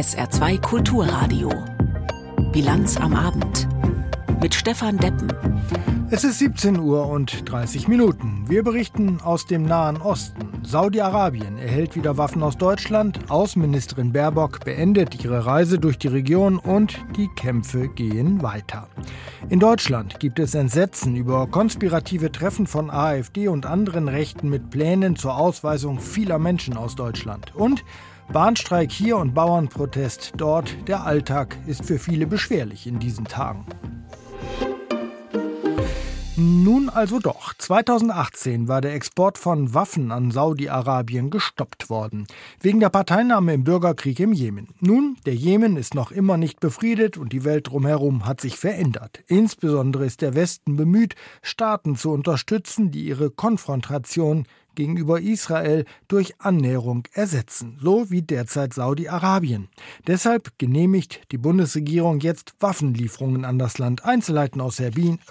SR2 Kulturradio. Bilanz am Abend. Mit Stefan Deppen. Es ist 17 Uhr und 30 Minuten. Wir berichten aus dem Nahen Osten. Saudi-Arabien erhält wieder Waffen aus Deutschland. Außenministerin Baerbock beendet ihre Reise durch die Region und die Kämpfe gehen weiter. In Deutschland gibt es Entsetzen über konspirative Treffen von AfD und anderen Rechten mit Plänen zur Ausweisung vieler Menschen aus Deutschland. Und Bahnstreik hier und Bauernprotest dort. Der Alltag ist für viele beschwerlich in diesen Tagen. Nun also doch. 2018 war der Export von Waffen an Saudi-Arabien gestoppt worden. Wegen der Parteinahme im Bürgerkrieg im Jemen. Nun, der Jemen ist noch immer nicht befriedet und die Welt drumherum hat sich verändert. Insbesondere ist der Westen bemüht, Staaten zu unterstützen, die ihre Konfrontation gegenüber Israel durch Annäherung ersetzen, so wie derzeit Saudi-Arabien. Deshalb genehmigt die Bundesregierung jetzt Waffenlieferungen an das Land. Einzelheiten aus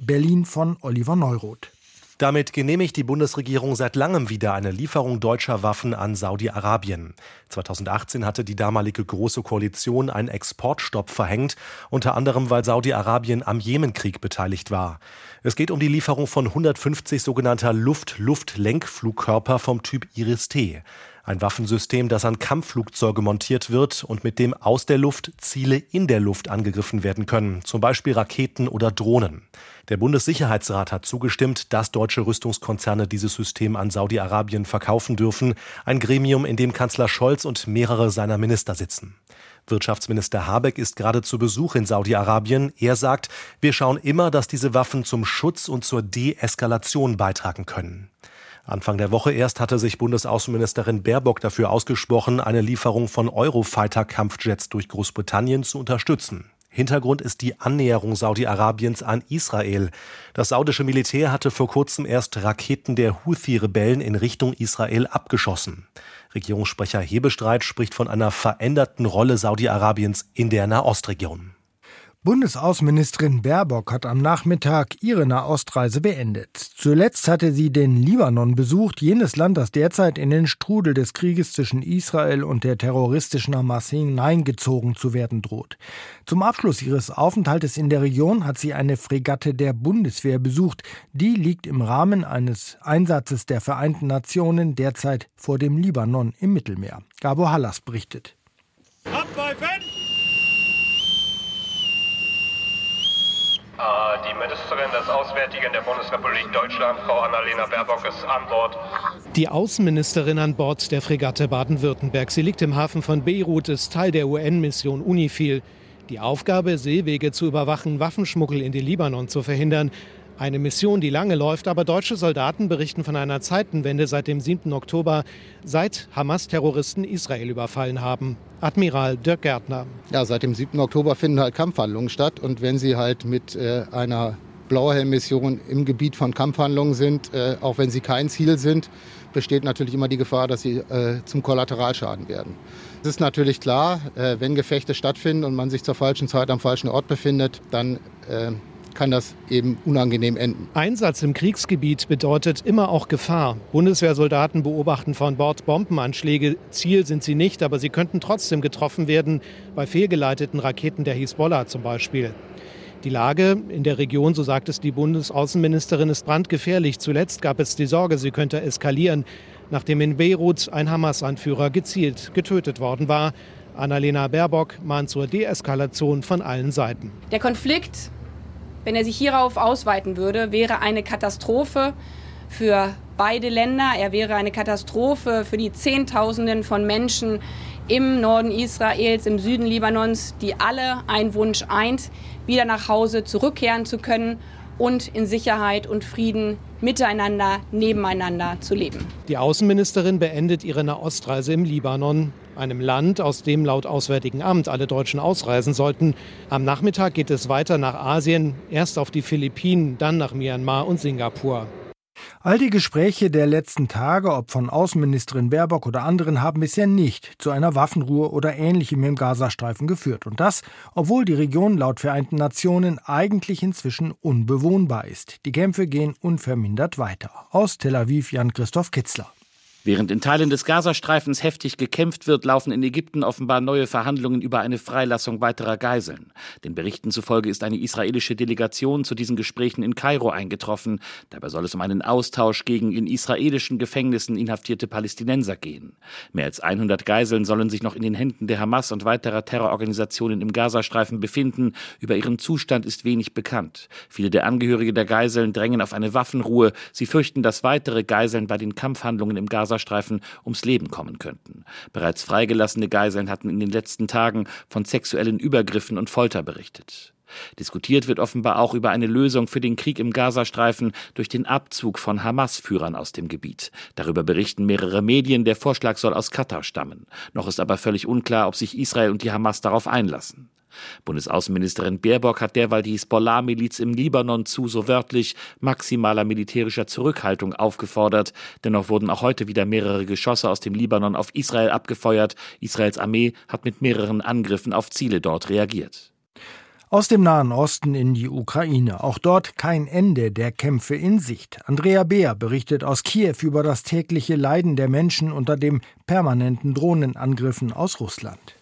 Berlin von Oliver Neuroth. Damit genehmigt die Bundesregierung seit langem wieder eine Lieferung deutscher Waffen an Saudi-Arabien. 2018 hatte die damalige Große Koalition einen Exportstopp verhängt, unter anderem weil Saudi-Arabien am Jemenkrieg beteiligt war. Es geht um die Lieferung von 150 sogenannter Luft-Luft-Lenkflugkörper vom Typ Iris-T. Ein Waffensystem, das an Kampfflugzeuge montiert wird und mit dem aus der Luft Ziele in der Luft angegriffen werden können, zum Beispiel Raketen oder Drohnen. Der Bundessicherheitsrat hat zugestimmt, dass deutsche Rüstungskonzerne dieses System an Saudi-Arabien verkaufen dürfen, ein Gremium, in dem Kanzler Scholz und mehrere seiner Minister sitzen. Wirtschaftsminister Habeck ist gerade zu Besuch in Saudi-Arabien. Er sagt, wir schauen immer, dass diese Waffen zum Schutz und zur Deeskalation beitragen können. Anfang der Woche erst hatte sich Bundesaußenministerin Baerbock dafür ausgesprochen, eine Lieferung von Eurofighter-Kampfjets durch Großbritannien zu unterstützen. Hintergrund ist die Annäherung Saudi-Arabiens an Israel. Das saudische Militär hatte vor kurzem erst Raketen der Houthi-Rebellen in Richtung Israel abgeschossen. Regierungssprecher Hebestreit spricht von einer veränderten Rolle Saudi-Arabiens in der Nahostregion. Bundesaußenministerin Baerbock hat am Nachmittag ihre Nahostreise beendet. Zuletzt hatte sie den Libanon besucht, jenes Land, das derzeit in den Strudel des Krieges zwischen Israel und der terroristischen Hamas hineingezogen zu werden droht. Zum Abschluss ihres Aufenthaltes in der Region hat sie eine Fregatte der Bundeswehr besucht. Die liegt im Rahmen eines Einsatzes der Vereinten Nationen derzeit vor dem Libanon im Mittelmeer. Gabo Hallas berichtet. Abpfeifen! Die Ministerin des Auswärtigen der Bundesrepublik Deutschland, Frau Annalena Baerbock, ist an Bord. Die Außenministerin an Bord der Fregatte Baden-Württemberg. Sie liegt im Hafen von Beirut, ist Teil der UN-Mission UNIFIL. Die Aufgabe, Seewege zu überwachen, Waffenschmuggel in den Libanon zu verhindern. Eine Mission, die lange läuft, aber deutsche Soldaten berichten von einer Zeitenwende seit dem 7. Oktober, seit Hamas-Terroristen Israel überfallen haben. Admiral Dirk Gärtner. Ja, seit dem 7. Oktober finden halt Kampfhandlungen statt und wenn sie halt mit äh, einer Blauhelm-Mission im Gebiet von Kampfhandlungen sind, äh, auch wenn sie kein Ziel sind, besteht natürlich immer die Gefahr, dass sie äh, zum Kollateralschaden werden. Es ist natürlich klar, äh, wenn Gefechte stattfinden und man sich zur falschen Zeit am falschen Ort befindet, dann äh, kann das eben unangenehm enden. Einsatz im Kriegsgebiet bedeutet immer auch Gefahr. Bundeswehrsoldaten beobachten von Bord Bombenanschläge. Ziel sind sie nicht, aber sie könnten trotzdem getroffen werden, bei fehlgeleiteten Raketen der Hisbollah zum Beispiel. Die Lage in der Region, so sagt es die Bundesaußenministerin, ist brandgefährlich. Zuletzt gab es die Sorge, sie könnte eskalieren, nachdem in Beirut ein Hamas-Anführer gezielt getötet worden war. Annalena Baerbock mahnt zur Deeskalation von allen Seiten. Der Konflikt wenn er sich hierauf ausweiten würde, wäre eine Katastrophe für beide Länder. Er wäre eine Katastrophe für die Zehntausenden von Menschen im Norden Israels, im Süden Libanons, die alle einen Wunsch eint, wieder nach Hause zurückkehren zu können und in Sicherheit und Frieden miteinander, nebeneinander zu leben. Die Außenministerin beendet ihre Nahostreise im Libanon einem Land, aus dem laut Auswärtigen Amt alle Deutschen ausreisen sollten. Am Nachmittag geht es weiter nach Asien, erst auf die Philippinen, dann nach Myanmar und Singapur. All die Gespräche der letzten Tage, ob von Außenministerin Baerbock oder anderen, haben bisher nicht zu einer Waffenruhe oder ähnlichem im Gazastreifen geführt. Und das, obwohl die Region laut Vereinten Nationen eigentlich inzwischen unbewohnbar ist. Die Kämpfe gehen unvermindert weiter. Aus Tel Aviv Jan-Christoph Kitzler. Während in Teilen des Gazastreifens heftig gekämpft wird, laufen in Ägypten offenbar neue Verhandlungen über eine Freilassung weiterer Geiseln. Den Berichten zufolge ist eine israelische Delegation zu diesen Gesprächen in Kairo eingetroffen. Dabei soll es um einen Austausch gegen in israelischen Gefängnissen inhaftierte Palästinenser gehen. Mehr als 100 Geiseln sollen sich noch in den Händen der Hamas und weiterer Terrororganisationen im Gazastreifen befinden. Über ihren Zustand ist wenig bekannt. Viele der Angehörige der Geiseln drängen auf eine Waffenruhe. Sie fürchten, dass weitere Geiseln bei den Kampfhandlungen im Gaza Gazastreifen ums Leben kommen könnten. Bereits freigelassene Geiseln hatten in den letzten Tagen von sexuellen Übergriffen und Folter berichtet. Diskutiert wird offenbar auch über eine Lösung für den Krieg im Gazastreifen durch den Abzug von Hamas-Führern aus dem Gebiet. Darüber berichten mehrere Medien, der Vorschlag soll aus Katar stammen. Noch ist aber völlig unklar, ob sich Israel und die Hamas darauf einlassen. Bundesaußenministerin Baerbock hat derweil die Hisbollah-Miliz im Libanon zu, so wörtlich, maximaler militärischer Zurückhaltung aufgefordert. Dennoch wurden auch heute wieder mehrere Geschosse aus dem Libanon auf Israel abgefeuert. Israels Armee hat mit mehreren Angriffen auf Ziele dort reagiert. Aus dem Nahen Osten in die Ukraine. Auch dort kein Ende der Kämpfe in Sicht. Andrea Beer berichtet aus Kiew über das tägliche Leiden der Menschen unter dem permanenten Drohnenangriffen aus Russland.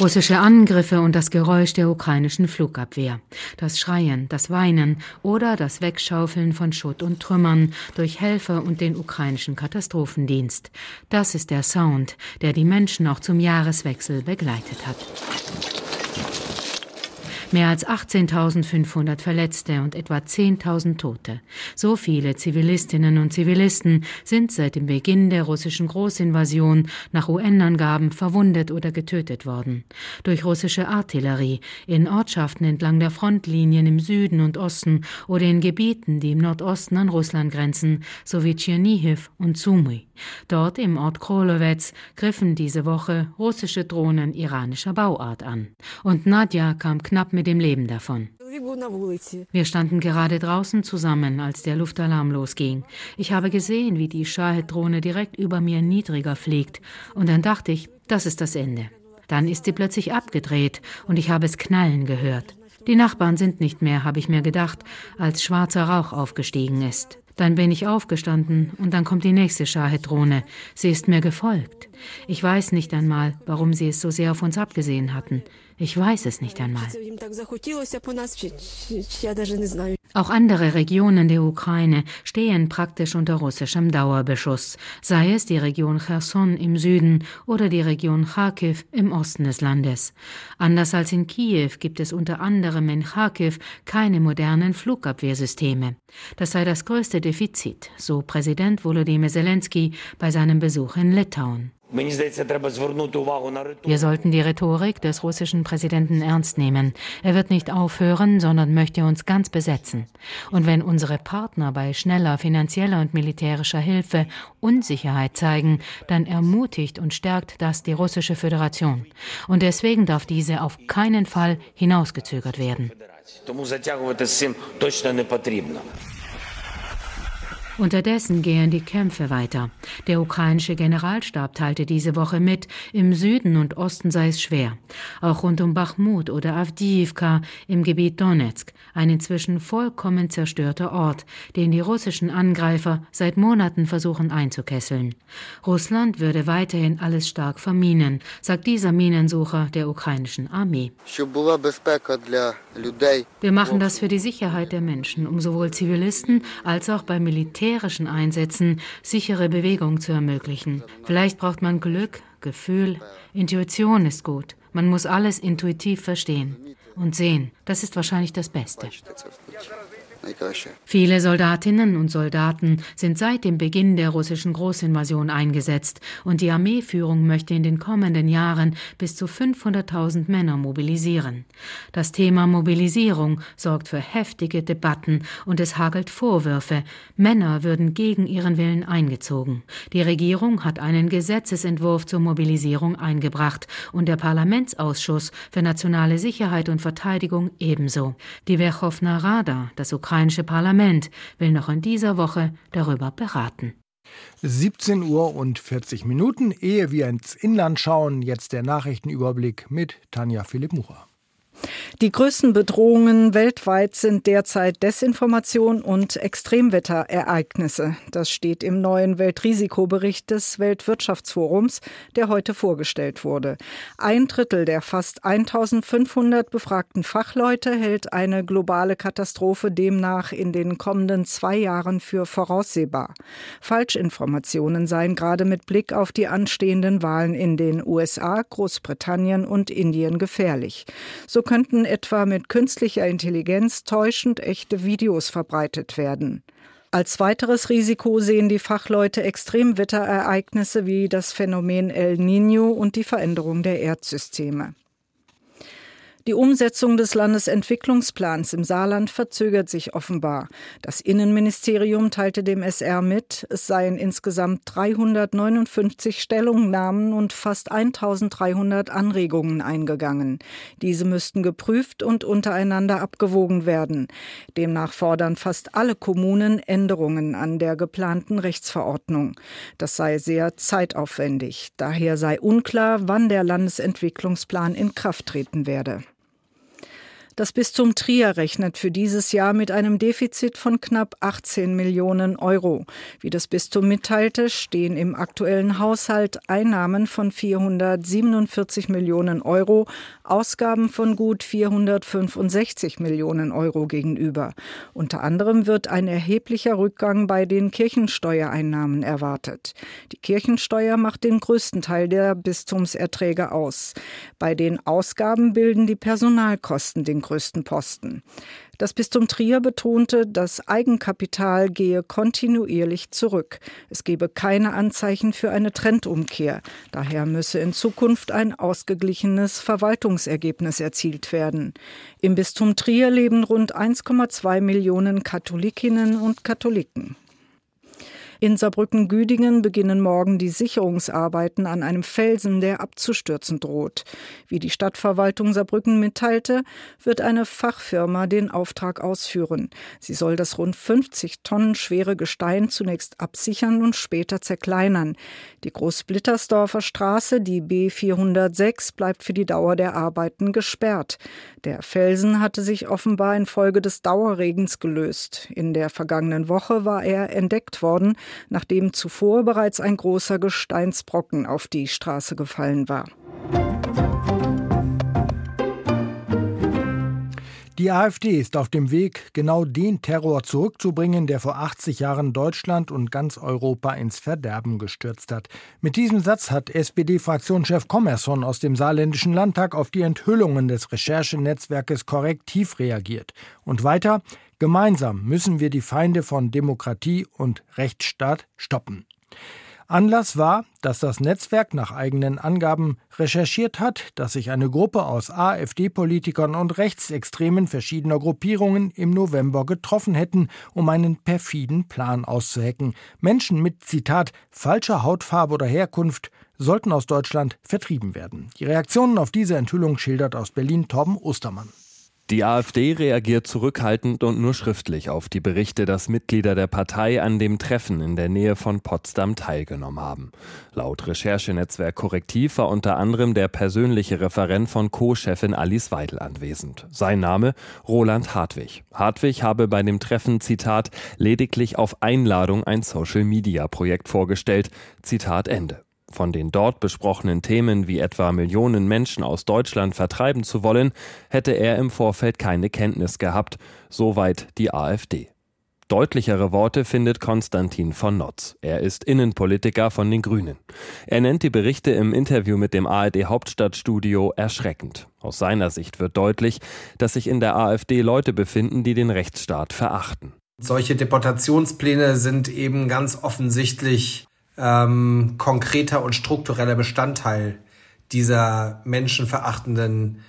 Russische Angriffe und das Geräusch der ukrainischen Flugabwehr. Das Schreien, das Weinen oder das Wegschaufeln von Schutt und Trümmern durch Helfer und den ukrainischen Katastrophendienst. Das ist der Sound, der die Menschen auch zum Jahreswechsel begleitet hat. Mehr als 18.500 Verletzte und etwa 10.000 Tote. So viele Zivilistinnen und Zivilisten sind seit dem Beginn der russischen Großinvasion nach UN-Angaben verwundet oder getötet worden. Durch russische Artillerie in Ortschaften entlang der Frontlinien im Süden und Osten oder in Gebieten, die im Nordosten an Russland grenzen, sowie Tschernihiv und Sumy. Dort im Ort Krolowetz griffen diese Woche russische Drohnen iranischer Bauart an. Und Nadja kam knapp mit mit dem Leben davon. Wir standen gerade draußen zusammen, als der Luftalarm losging. Ich habe gesehen, wie die Shahed-Drohne direkt über mir niedriger fliegt. Und dann dachte ich, das ist das Ende. Dann ist sie plötzlich abgedreht und ich habe es knallen gehört. Die Nachbarn sind nicht mehr, habe ich mir gedacht, als schwarzer Rauch aufgestiegen ist. Dann bin ich aufgestanden und dann kommt die nächste Shahed-Drohne. Sie ist mir gefolgt. Ich weiß nicht einmal, warum sie es so sehr auf uns abgesehen hatten. Ich weiß es nicht einmal. Auch andere Regionen der Ukraine stehen praktisch unter russischem Dauerbeschuss, sei es die Region Cherson im Süden oder die Region Kharkiv im Osten des Landes. Anders als in Kiew gibt es unter anderem in Kharkiv keine modernen Flugabwehrsysteme. Das sei das größte Defizit, so Präsident Volodymyr Zelensky bei seinem Besuch in Litauen. Wir sollten die Rhetorik des russischen Präsidenten ernst nehmen. Er wird nicht aufhören, sondern möchte uns ganz besetzen. Und wenn unsere Partner bei schneller finanzieller und militärischer Hilfe Unsicherheit zeigen, dann ermutigt und stärkt das die russische Föderation. Und deswegen darf diese auf keinen Fall hinausgezögert werden. Unterdessen gehen die Kämpfe weiter. Der ukrainische Generalstab teilte diese Woche mit, im Süden und Osten sei es schwer. Auch rund um Bachmut oder Avdiivka im Gebiet Donetsk, ein inzwischen vollkommen zerstörter Ort, den die russischen Angreifer seit Monaten versuchen einzukesseln. Russland würde weiterhin alles stark verminen, sagt dieser Minensucher der ukrainischen Armee. Wir machen das für die Sicherheit der Menschen, um sowohl Zivilisten als auch bei Militär militärischen Einsätzen sichere Bewegung zu ermöglichen. Vielleicht braucht man Glück, Gefühl, Intuition ist gut. Man muss alles intuitiv verstehen und sehen. Das ist wahrscheinlich das Beste. Viele Soldatinnen und Soldaten sind seit dem Beginn der russischen Großinvasion eingesetzt und die Armeeführung möchte in den kommenden Jahren bis zu 500.000 Männer mobilisieren. Das Thema Mobilisierung sorgt für heftige Debatten und es hagelt Vorwürfe, Männer würden gegen ihren Willen eingezogen. Die Regierung hat einen Gesetzesentwurf zur Mobilisierung eingebracht und der Parlamentsausschuss für nationale Sicherheit und Verteidigung ebenso. Die Werchowna Rada, das ukrainische Parlament will noch in dieser Woche darüber beraten. 17 Uhr und 40 Minuten, ehe wir ins Inland schauen, jetzt der Nachrichtenüberblick mit Tanja Philipp Mucher. Die größten Bedrohungen weltweit sind derzeit Desinformation und Extremwetterereignisse. Das steht im neuen Weltrisikobericht des Weltwirtschaftsforums, der heute vorgestellt wurde. Ein Drittel der fast 1500 befragten Fachleute hält eine globale Katastrophe demnach in den kommenden zwei Jahren für voraussehbar. Falschinformationen seien gerade mit Blick auf die anstehenden Wahlen in den USA, Großbritannien und Indien gefährlich. So könnten etwa mit künstlicher Intelligenz täuschend echte Videos verbreitet werden. Als weiteres Risiko sehen die Fachleute Extremwetterereignisse wie das Phänomen El Niño und die Veränderung der Erdsysteme. Die Umsetzung des Landesentwicklungsplans im Saarland verzögert sich offenbar. Das Innenministerium teilte dem SR mit, es seien insgesamt 359 Stellungnahmen und fast 1300 Anregungen eingegangen. Diese müssten geprüft und untereinander abgewogen werden. Demnach fordern fast alle Kommunen Änderungen an der geplanten Rechtsverordnung. Das sei sehr zeitaufwendig. Daher sei unklar, wann der Landesentwicklungsplan in Kraft treten werde. Das Bistum Trier rechnet für dieses Jahr mit einem Defizit von knapp 18 Millionen Euro. Wie das Bistum mitteilte, stehen im aktuellen Haushalt Einnahmen von 447 Millionen Euro, Ausgaben von gut 465 Millionen Euro gegenüber. Unter anderem wird ein erheblicher Rückgang bei den Kirchensteuereinnahmen erwartet. Die Kirchensteuer macht den größten Teil der Bistumserträge aus. Bei den Ausgaben bilden die Personalkosten den größten Posten. Das Bistum Trier betonte, das Eigenkapital gehe kontinuierlich zurück. Es gebe keine Anzeichen für eine Trendumkehr. Daher müsse in Zukunft ein ausgeglichenes Verwaltungsergebnis erzielt werden. Im Bistum Trier leben rund 1,2 Millionen Katholikinnen und Katholiken. In Saarbrücken-Güdingen beginnen morgen die Sicherungsarbeiten an einem Felsen, der abzustürzen droht. Wie die Stadtverwaltung Saarbrücken mitteilte, wird eine Fachfirma den Auftrag ausführen. Sie soll das rund 50 Tonnen schwere Gestein zunächst absichern und später zerkleinern. Die Großblittersdorfer Straße, die B406, bleibt für die Dauer der Arbeiten gesperrt. Der Felsen hatte sich offenbar infolge des Dauerregens gelöst. In der vergangenen Woche war er entdeckt worden, nachdem zuvor bereits ein großer Gesteinsbrocken auf die Straße gefallen war. Die AfD ist auf dem Weg, genau den Terror zurückzubringen, der vor 80 Jahren Deutschland und ganz Europa ins Verderben gestürzt hat. Mit diesem Satz hat SPD-Fraktionschef Kommerson aus dem Saarländischen Landtag auf die Enthüllungen des Recherchenetzwerkes korrektiv reagiert. Und weiter, gemeinsam müssen wir die Feinde von Demokratie und Rechtsstaat stoppen. Anlass war, dass das Netzwerk nach eigenen Angaben recherchiert hat, dass sich eine Gruppe aus AfD-Politikern und Rechtsextremen verschiedener Gruppierungen im November getroffen hätten, um einen perfiden Plan auszuhecken. Menschen mit, Zitat, falscher Hautfarbe oder Herkunft sollten aus Deutschland vertrieben werden. Die Reaktionen auf diese Enthüllung schildert aus Berlin Torben Ostermann. Die AfD reagiert zurückhaltend und nur schriftlich auf die Berichte, dass Mitglieder der Partei an dem Treffen in der Nähe von Potsdam teilgenommen haben. Laut Recherchenetzwerk Korrektiv war unter anderem der persönliche Referent von Co-Chefin Alice Weidel anwesend. Sein Name Roland Hartwig. Hartwig habe bei dem Treffen, Zitat, lediglich auf Einladung ein Social-Media-Projekt vorgestellt. Zitat Ende. Von den dort besprochenen Themen wie etwa Millionen Menschen aus Deutschland vertreiben zu wollen, hätte er im Vorfeld keine Kenntnis gehabt, soweit die AfD. Deutlichere Worte findet Konstantin von Notz. Er ist Innenpolitiker von den Grünen. Er nennt die Berichte im Interview mit dem ARD Hauptstadtstudio erschreckend. Aus seiner Sicht wird deutlich, dass sich in der AfD Leute befinden, die den Rechtsstaat verachten. Solche Deportationspläne sind eben ganz offensichtlich ähm, konkreter und struktureller Bestandteil dieser menschenverachtenden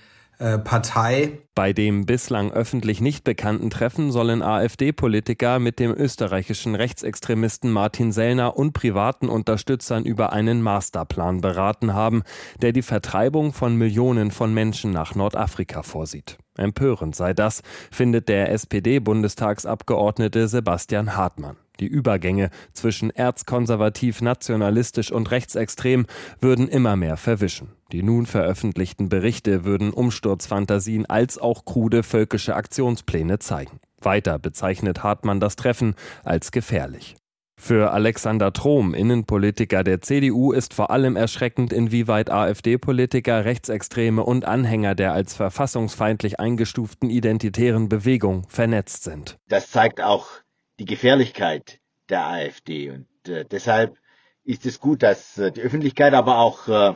äh, Partei. Bei dem bislang öffentlich nicht bekannten Treffen sollen AfD-Politiker mit dem österreichischen Rechtsextremisten Martin Sellner und privaten Unterstützern über einen Masterplan beraten haben, der die Vertreibung von Millionen von Menschen nach Nordafrika vorsieht. Empörend sei das, findet der SPD-Bundestagsabgeordnete Sebastian Hartmann. Die Übergänge zwischen erzkonservativ, nationalistisch und rechtsextrem würden immer mehr verwischen. Die nun veröffentlichten Berichte würden Umsturzfantasien als auch krude völkische Aktionspläne zeigen. Weiter bezeichnet Hartmann das Treffen als gefährlich. Für Alexander Trom, Innenpolitiker der CDU, ist vor allem erschreckend, inwieweit AfD-Politiker, Rechtsextreme und Anhänger der als verfassungsfeindlich eingestuften identitären Bewegung vernetzt sind. Das zeigt auch die Gefährlichkeit der AfD. Und äh, deshalb ist es gut, dass äh, die Öffentlichkeit, aber auch äh,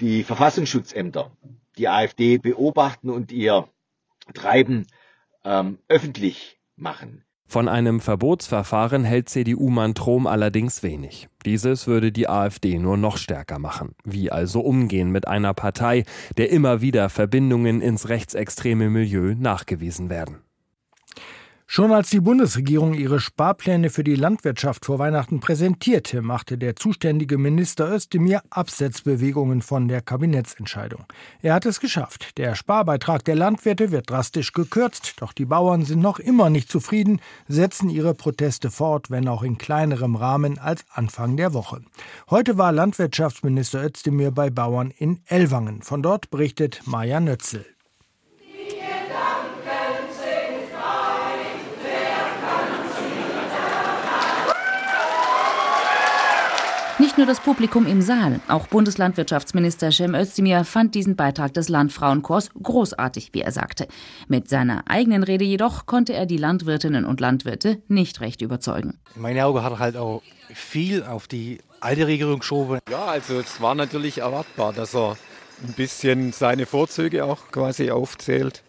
die Verfassungsschutzämter die AfD beobachten und ihr Treiben ähm, öffentlich machen. Von einem Verbotsverfahren hält CDU-Mann Trom allerdings wenig. Dieses würde die AfD nur noch stärker machen. Wie also umgehen mit einer Partei, der immer wieder Verbindungen ins rechtsextreme Milieu nachgewiesen werden? Schon als die Bundesregierung ihre Sparpläne für die Landwirtschaft vor Weihnachten präsentierte, machte der zuständige Minister Özdemir Absetzbewegungen von der Kabinettsentscheidung. Er hat es geschafft. Der Sparbeitrag der Landwirte wird drastisch gekürzt, doch die Bauern sind noch immer nicht zufrieden, setzen ihre Proteste fort, wenn auch in kleinerem Rahmen als Anfang der Woche. Heute war Landwirtschaftsminister Özdemir bei Bauern in Ellwangen. Von dort berichtet Maja Nötzel. Nur das Publikum im Saal, auch Bundeslandwirtschaftsminister Cem Özdemir fand diesen Beitrag des Landfrauenchors großartig, wie er sagte. Mit seiner eigenen Rede jedoch konnte er die Landwirtinnen und Landwirte nicht recht überzeugen. In meinen Augen hat er halt auch viel auf die alte Regierung geschoben. Ja, also es war natürlich erwartbar, dass er ein bisschen seine Vorzüge auch quasi aufzählt.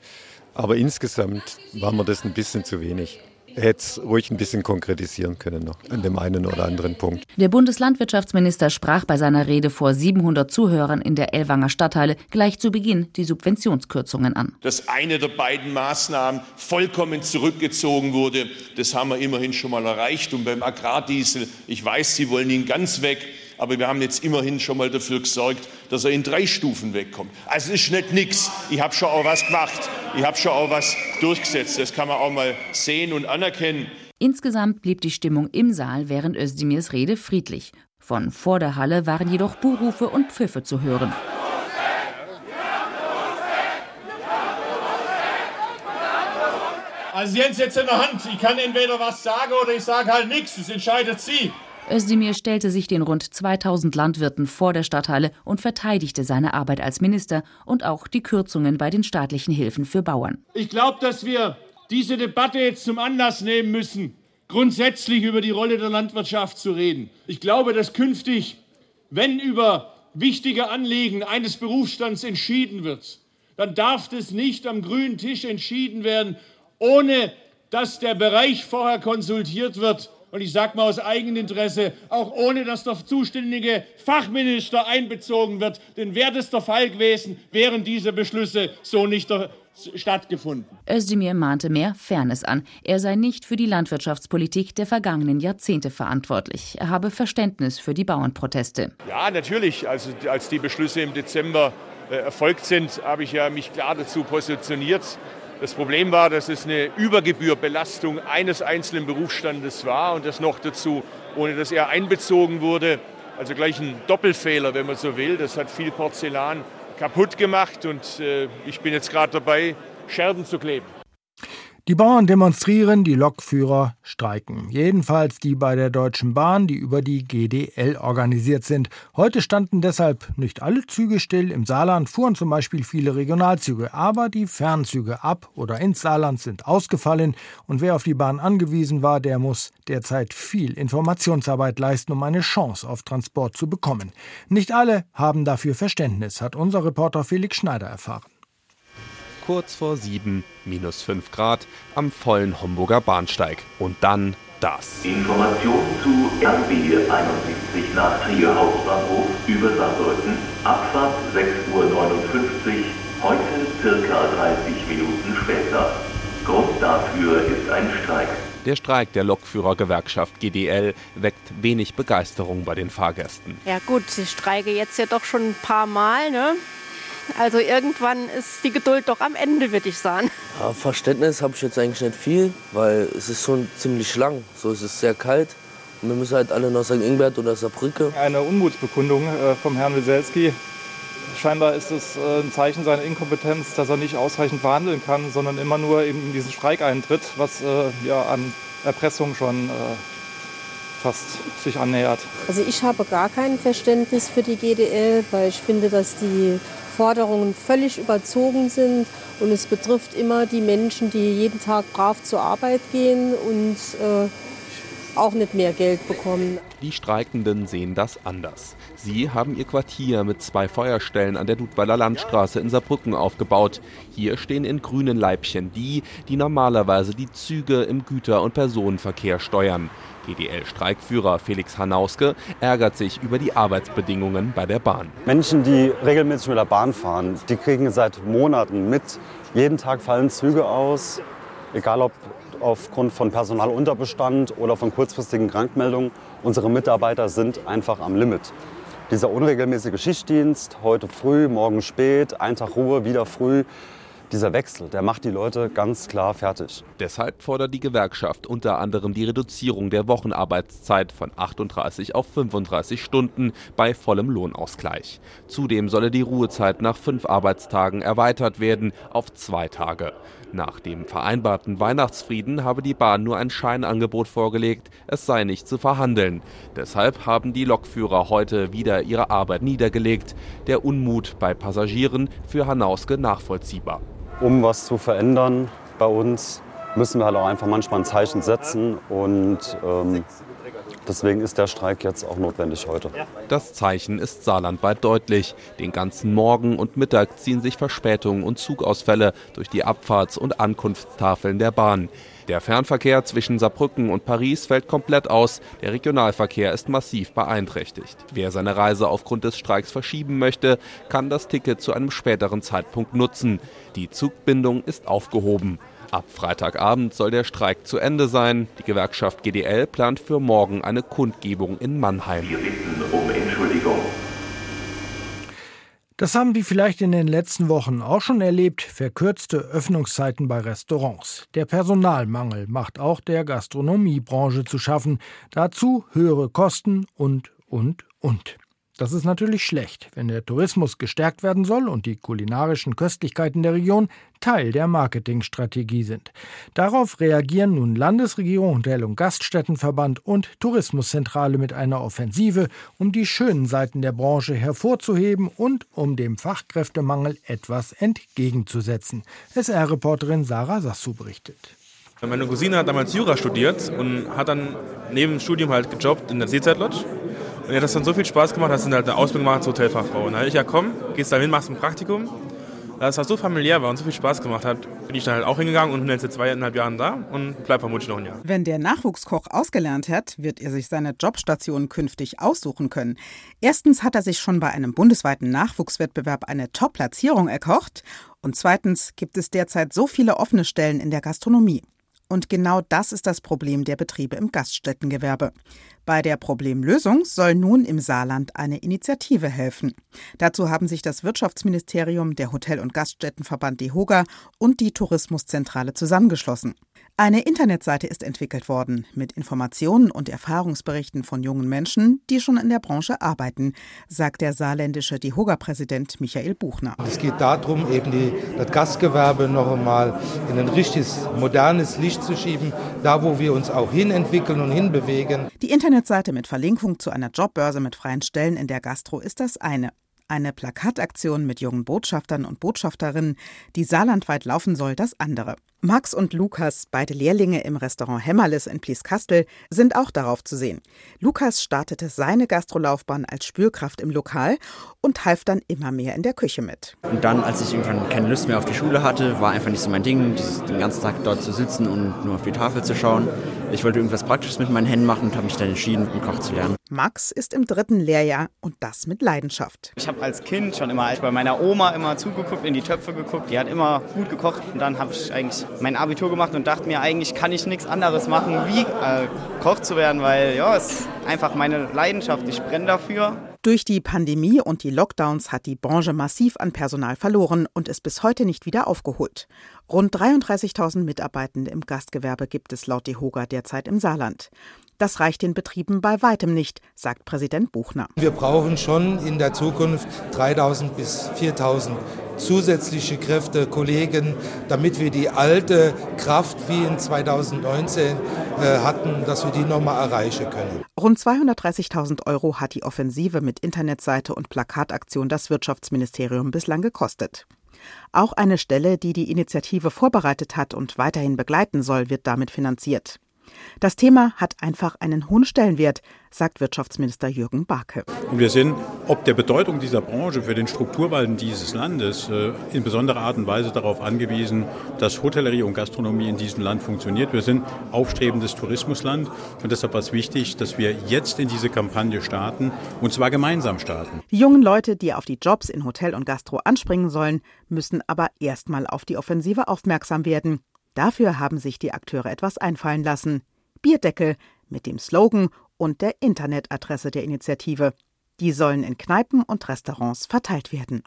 Aber insgesamt war mir das ein bisschen zu wenig hätte es ruhig ein bisschen konkretisieren können noch an dem einen oder anderen Punkt. Der Bundeslandwirtschaftsminister sprach bei seiner Rede vor 700 Zuhörern in der Ellwanger Stadtteile gleich zu Beginn die Subventionskürzungen an. Dass eine der beiden Maßnahmen vollkommen zurückgezogen wurde, das haben wir immerhin schon mal erreicht. Und beim Agrardiesel, ich weiß, Sie wollen ihn ganz weg, aber wir haben jetzt immerhin schon mal dafür gesorgt, dass er in drei Stufen wegkommt. Also es ist nicht nichts. Ich habe schon auch was gemacht. Ich habe schon auch was durchgesetzt. Das kann man auch mal sehen und anerkennen. Insgesamt blieb die Stimmung im Saal während Özdemirs Rede friedlich. Von vor der Halle waren jedoch Buhrufe und Pfiffe zu hören. Also Sie haben es jetzt in der Hand. Ich kann entweder was sagen oder ich sage halt nichts. Das entscheidet Sie. Özdemir stellte sich den rund 2000 Landwirten vor der Stadthalle und verteidigte seine Arbeit als Minister und auch die Kürzungen bei den staatlichen Hilfen für Bauern. Ich glaube, dass wir diese Debatte jetzt zum Anlass nehmen müssen, grundsätzlich über die Rolle der Landwirtschaft zu reden. Ich glaube, dass künftig, wenn über wichtige Anliegen eines Berufsstands entschieden wird, dann darf das nicht am grünen Tisch entschieden werden, ohne dass der Bereich vorher konsultiert wird und ich sage mal aus Eigeninteresse, auch ohne dass der zuständige Fachminister einbezogen wird. Denn wäre das der Fall gewesen, wären diese Beschlüsse so nicht stattgefunden. Özdemir mahnte mehr Fairness an. Er sei nicht für die Landwirtschaftspolitik der vergangenen Jahrzehnte verantwortlich. Er habe Verständnis für die Bauernproteste. Ja, natürlich. Also, als die Beschlüsse im Dezember äh, erfolgt sind, habe ich ja mich klar dazu positioniert. Das Problem war, dass es eine Übergebührbelastung eines einzelnen Berufsstandes war und das noch dazu, ohne dass er einbezogen wurde. Also gleich ein Doppelfehler, wenn man so will. Das hat viel Porzellan kaputt gemacht und äh, ich bin jetzt gerade dabei, Scherben zu kleben. Die Bauern demonstrieren, die Lokführer streiken. Jedenfalls die bei der Deutschen Bahn, die über die GDL organisiert sind. Heute standen deshalb nicht alle Züge still. Im Saarland fuhren zum Beispiel viele Regionalzüge. Aber die Fernzüge ab oder ins Saarland sind ausgefallen. Und wer auf die Bahn angewiesen war, der muss derzeit viel Informationsarbeit leisten, um eine Chance auf Transport zu bekommen. Nicht alle haben dafür Verständnis, hat unser Reporter Felix Schneider erfahren kurz vor 7, minus 5 Grad, am vollen Homburger Bahnsteig. Und dann das. Information zu RB 71 nach Trier Hauptbahnhof über Saarbrücken. Abfahrt 6.59 Uhr, heute circa 30 Minuten später. Grund dafür ist ein Streik. Der Streik der Lokführergewerkschaft GDL weckt wenig Begeisterung bei den Fahrgästen. Ja gut, ich streike jetzt ja doch schon ein paar Mal, ne? Also irgendwann ist die Geduld doch am Ende, würde ich sagen. Ja, Verständnis habe ich jetzt eigentlich nicht viel, weil es ist schon ziemlich lang. So ist es sehr kalt. Und wir müssen halt alle nach St. Ingbert oder Saarbrücke. Eine Unmutsbekundung äh, vom Herrn Wieselski. Scheinbar ist es äh, ein Zeichen seiner Inkompetenz, dass er nicht ausreichend verhandeln kann, sondern immer nur eben in diesen Streik eintritt, was äh, ja an Erpressung schon fast sich annähert. Also ich habe gar kein Verständnis für die GDL, weil ich finde, dass die Forderungen völlig überzogen sind. Und es betrifft immer die Menschen, die jeden Tag brav zur Arbeit gehen und äh, auch nicht mehr Geld bekommen. Die Streikenden sehen das anders. Sie haben ihr Quartier mit zwei Feuerstellen an der Dudweiler Landstraße in Saarbrücken aufgebaut. Hier stehen in grünen Leibchen die, die normalerweise die Züge im Güter- und Personenverkehr steuern. GDL-Streikführer Felix Hanauske ärgert sich über die Arbeitsbedingungen bei der Bahn. Menschen, die regelmäßig mit der Bahn fahren, die kriegen seit Monaten mit. Jeden Tag fallen Züge aus, egal ob aufgrund von Personalunterbestand oder von kurzfristigen Krankmeldungen. Unsere Mitarbeiter sind einfach am Limit. Dieser unregelmäßige Schichtdienst, heute früh, morgen spät, ein Tag Ruhe, wieder früh, dieser Wechsel, der macht die Leute ganz klar fertig. Deshalb fordert die Gewerkschaft unter anderem die Reduzierung der Wochenarbeitszeit von 38 auf 35 Stunden bei vollem Lohnausgleich. Zudem solle die Ruhezeit nach fünf Arbeitstagen erweitert werden auf zwei Tage. Nach dem vereinbarten Weihnachtsfrieden habe die Bahn nur ein Scheinangebot vorgelegt, es sei nicht zu verhandeln. Deshalb haben die Lokführer heute wieder ihre Arbeit niedergelegt. Der Unmut bei Passagieren für Hanauske nachvollziehbar um was zu verändern bei uns, müssen wir halt auch einfach manchmal ein Zeichen setzen. Und ähm, deswegen ist der Streik jetzt auch notwendig heute. Das Zeichen ist saarlandweit deutlich. Den ganzen Morgen und Mittag ziehen sich Verspätungen und Zugausfälle durch die Abfahrts- und Ankunftstafeln der Bahn. Der Fernverkehr zwischen Saarbrücken und Paris fällt komplett aus. Der Regionalverkehr ist massiv beeinträchtigt. Wer seine Reise aufgrund des Streiks verschieben möchte, kann das Ticket zu einem späteren Zeitpunkt nutzen. Die Zugbindung ist aufgehoben. Ab Freitagabend soll der Streik zu Ende sein. Die Gewerkschaft GDL plant für morgen eine Kundgebung in Mannheim. Wir bitten um Entschuldigung. Das haben wir vielleicht in den letzten Wochen auch schon erlebt, verkürzte Öffnungszeiten bei Restaurants. Der Personalmangel macht auch der Gastronomiebranche zu schaffen, dazu höhere Kosten und, und, und. Das ist natürlich schlecht, wenn der Tourismus gestärkt werden soll und die kulinarischen Köstlichkeiten der Region Teil der Marketingstrategie sind. Darauf reagieren nun Landesregierung, Hotel- und Gaststättenverband und Tourismuszentrale mit einer Offensive, um die schönen Seiten der Branche hervorzuheben und um dem Fachkräftemangel etwas entgegenzusetzen. SR-Reporterin Sarah Sassu berichtet. Meine Cousine hat damals Jura studiert und hat dann neben dem Studium halt gejobbt in der Seezeitlodge. Und hat das dann so viel Spaß gemacht, dass sie halt eine Ausbildung gemacht zur Hotelfachfrau. Habe ich ja komm, gehst da hin, machst ein Praktikum. Da das so familiär war und so viel Spaß gemacht hat, bin ich dann halt auch hingegangen und bin jetzt seit zweieinhalb Jahren da und bleib vermutlich noch ein Jahr. Wenn der Nachwuchskoch ausgelernt hat, wird er sich seine Jobstation künftig aussuchen können. Erstens hat er sich schon bei einem bundesweiten Nachwuchswettbewerb eine Top-Platzierung erkocht. Und zweitens gibt es derzeit so viele offene Stellen in der Gastronomie. Und genau das ist das Problem der Betriebe im Gaststättengewerbe. Bei der Problemlösung soll nun im Saarland eine Initiative helfen. Dazu haben sich das Wirtschaftsministerium, der Hotel- und Gaststättenverband DEHOGA und die Tourismuszentrale zusammengeschlossen. Eine Internetseite ist entwickelt worden mit Informationen und Erfahrungsberichten von jungen Menschen, die schon in der Branche arbeiten, sagt der saarländische DEHOGA-Präsident Michael Buchner. Es geht darum, eben die, das Gastgewerbe noch einmal in ein richtiges, modernes Licht zu schieben, da wo wir uns auch hinentwickeln und hinbewegen. Die Internetseite mit Verlinkung zu einer Jobbörse mit freien Stellen in der Gastro ist das eine. Eine Plakataktion mit jungen Botschaftern und Botschafterinnen, die saarlandweit laufen soll, das andere. Max und Lukas, beide Lehrlinge im Restaurant Hämmerles in Plieskastel, sind auch darauf zu sehen. Lukas startete seine Gastrolaufbahn als Spürkraft im Lokal und half dann immer mehr in der Küche mit. Und dann, als ich irgendwann keine Lust mehr auf die Schule hatte, war einfach nicht so mein Ding, den ganzen Tag dort zu sitzen und nur auf die Tafel zu schauen. Ich wollte irgendwas Praktisches mit meinen Händen machen und habe mich dann entschieden, einen Koch zu lernen. Max ist im dritten Lehrjahr und das mit Leidenschaft. Ich habe als Kind schon immer bei meiner Oma immer zugeguckt, in die Töpfe geguckt. Die hat immer gut gekocht und dann habe ich eigentlich mein Abitur gemacht und dachte mir, eigentlich kann ich nichts anderes machen, wie äh, Koch zu werden, weil ja, es ist einfach meine Leidenschaft. Ich brenne dafür. Durch die Pandemie und die Lockdowns hat die Branche massiv an Personal verloren und ist bis heute nicht wieder aufgeholt. Rund 33.000 Mitarbeitende im Gastgewerbe gibt es laut DEHOGA derzeit im Saarland. Das reicht den Betrieben bei weitem nicht, sagt Präsident Buchner. Wir brauchen schon in der Zukunft 3.000 bis 4.000 zusätzliche Kräfte, Kollegen, damit wir die alte Kraft wie in 2019 äh, hatten, dass wir die nochmal erreichen können. Rund 230.000 Euro hat die Offensive mit Internetseite und Plakataktion das Wirtschaftsministerium bislang gekostet. Auch eine Stelle, die die Initiative vorbereitet hat und weiterhin begleiten soll, wird damit finanziert. Das Thema hat einfach einen hohen Stellenwert, sagt Wirtschaftsminister Jürgen Barke. Und wir sind ob der Bedeutung dieser Branche für den Strukturwalden dieses Landes äh, in besonderer Art und Weise darauf angewiesen, dass Hotellerie und Gastronomie in diesem Land funktioniert. Wir sind aufstrebendes Tourismusland und deshalb war es wichtig, dass wir jetzt in diese Kampagne starten und zwar gemeinsam starten. Die jungen Leute, die auf die Jobs in Hotel und Gastro anspringen sollen, müssen aber erstmal auf die Offensive aufmerksam werden. Dafür haben sich die Akteure etwas einfallen lassen. Bierdeckel mit dem Slogan und der Internetadresse der Initiative. Die sollen in Kneipen und Restaurants verteilt werden.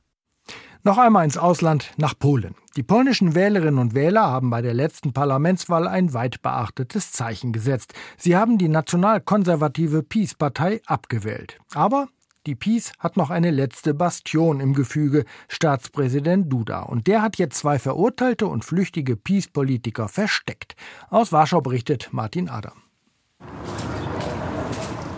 Noch einmal ins Ausland nach Polen. Die polnischen Wählerinnen und Wähler haben bei der letzten Parlamentswahl ein weit beachtetes Zeichen gesetzt. Sie haben die nationalkonservative PiS-Partei abgewählt. Aber die PiS hat noch eine letzte Bastion im Gefüge, Staatspräsident Duda. Und der hat jetzt zwei verurteilte und flüchtige PiS-Politiker versteckt. Aus Warschau berichtet Martin Adam.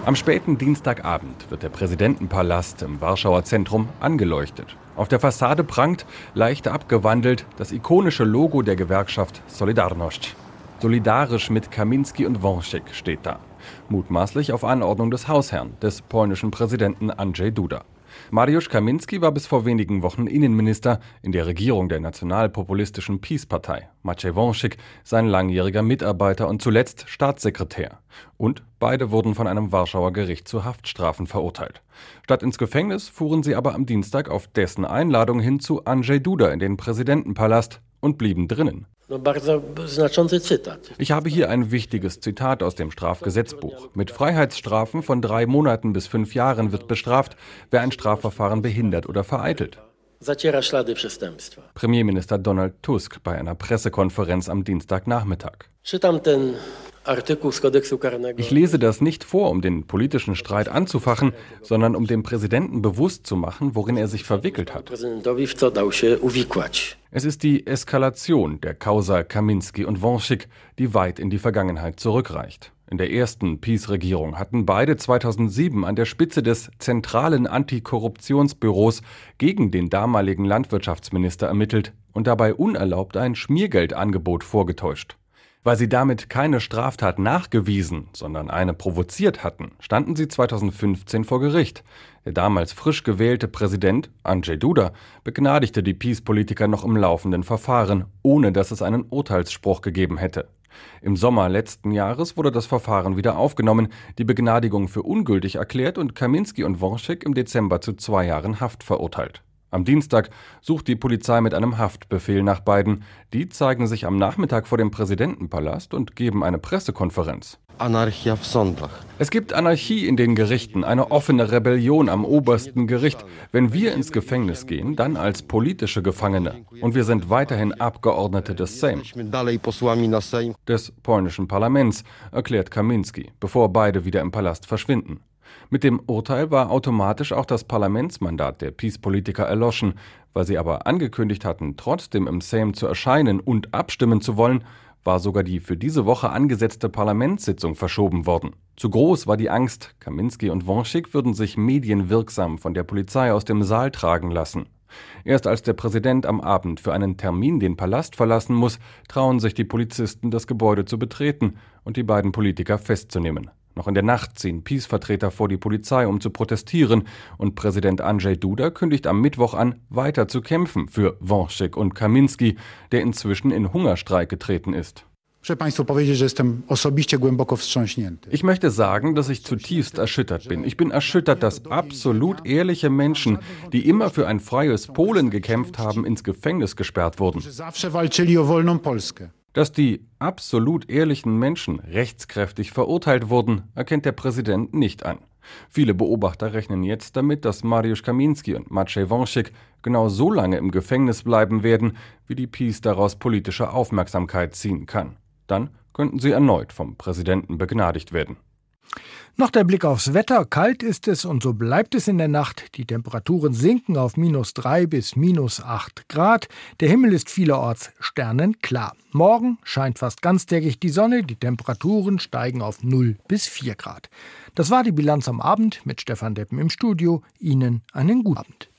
Am späten Dienstagabend wird der Präsidentenpalast im Warschauer Zentrum angeleuchtet. Auf der Fassade prangt, leicht abgewandelt, das ikonische Logo der Gewerkschaft Solidarność. Solidarisch mit Kaminski und Wąsik steht da mutmaßlich auf Anordnung des Hausherrn, des polnischen Präsidenten Andrzej Duda. Mariusz Kaminski war bis vor wenigen Wochen Innenminister in der Regierung der nationalpopulistischen PiS-Partei. Maciej Wąsik sein langjähriger Mitarbeiter und zuletzt Staatssekretär. Und beide wurden von einem Warschauer Gericht zu Haftstrafen verurteilt. Statt ins Gefängnis fuhren sie aber am Dienstag auf dessen Einladung hin zu Andrzej Duda in den Präsidentenpalast und blieben drinnen. Ich habe hier ein wichtiges Zitat aus dem Strafgesetzbuch. Mit Freiheitsstrafen von drei Monaten bis fünf Jahren wird bestraft, wer ein Strafverfahren behindert oder vereitelt. Premierminister Donald Tusk bei einer Pressekonferenz am Dienstagnachmittag. Ich lese das nicht vor, um den politischen Streit anzufachen, sondern um dem Präsidenten bewusst zu machen, worin er sich verwickelt hat. Es ist die Eskalation der Causa Kaminski und Wąsik, die weit in die Vergangenheit zurückreicht. In der ersten Peace-Regierung hatten beide 2007 an der Spitze des zentralen Antikorruptionsbüros gegen den damaligen Landwirtschaftsminister ermittelt und dabei unerlaubt ein Schmiergeldangebot vorgetäuscht. Weil sie damit keine Straftat nachgewiesen, sondern eine provoziert hatten, standen sie 2015 vor Gericht. Der damals frisch gewählte Präsident, Andrzej Duda, begnadigte die Peace-Politiker noch im laufenden Verfahren, ohne dass es einen Urteilsspruch gegeben hätte. Im Sommer letzten Jahres wurde das Verfahren wieder aufgenommen, die Begnadigung für ungültig erklärt und Kaminski und Wonschik im Dezember zu zwei Jahren Haft verurteilt. Am Dienstag sucht die Polizei mit einem Haftbefehl nach beiden. Die zeigen sich am Nachmittag vor dem Präsidentenpalast und geben eine Pressekonferenz. Es gibt Anarchie in den Gerichten, eine offene Rebellion am obersten Gericht. Wenn wir ins Gefängnis gehen, dann als politische Gefangene. Und wir sind weiterhin Abgeordnete des Sejm, des polnischen Parlaments, erklärt Kaminski, bevor beide wieder im Palast verschwinden. Mit dem Urteil war automatisch auch das Parlamentsmandat der Peace-Politiker erloschen. Weil sie aber angekündigt hatten, trotzdem im Sejm zu erscheinen und abstimmen zu wollen, war sogar die für diese Woche angesetzte Parlamentssitzung verschoben worden. Zu groß war die Angst, Kaminski und Wonschik würden sich medienwirksam von der Polizei aus dem Saal tragen lassen. Erst als der Präsident am Abend für einen Termin den Palast verlassen muss, trauen sich die Polizisten, das Gebäude zu betreten und die beiden Politiker festzunehmen. Noch in der Nacht ziehen Peace-Vertreter vor die Polizei, um zu protestieren, und Präsident Andrzej Duda kündigt am Mittwoch an, weiter zu kämpfen für Wąsik und Kaminski, der inzwischen in Hungerstreik getreten ist. Ich möchte sagen, dass ich zutiefst erschüttert bin. Ich bin erschüttert, dass absolut ehrliche Menschen, die immer für ein freies Polen gekämpft haben, ins Gefängnis gesperrt wurden. Dass die absolut ehrlichen Menschen rechtskräftig verurteilt wurden, erkennt der Präsident nicht an. Viele Beobachter rechnen jetzt damit, dass Mariusz Kaminski und Maciej Wąsik genau so lange im Gefängnis bleiben werden, wie die Peace daraus politische Aufmerksamkeit ziehen kann. Dann könnten sie erneut vom Präsidenten begnadigt werden. Noch der Blick aufs Wetter. Kalt ist es und so bleibt es in der Nacht. Die Temperaturen sinken auf minus drei bis minus acht Grad. Der Himmel ist vielerorts sternenklar. Morgen scheint fast ganztägig die Sonne. Die Temperaturen steigen auf 0 bis 4 Grad. Das war die Bilanz am Abend mit Stefan Deppen im Studio. Ihnen einen guten Abend.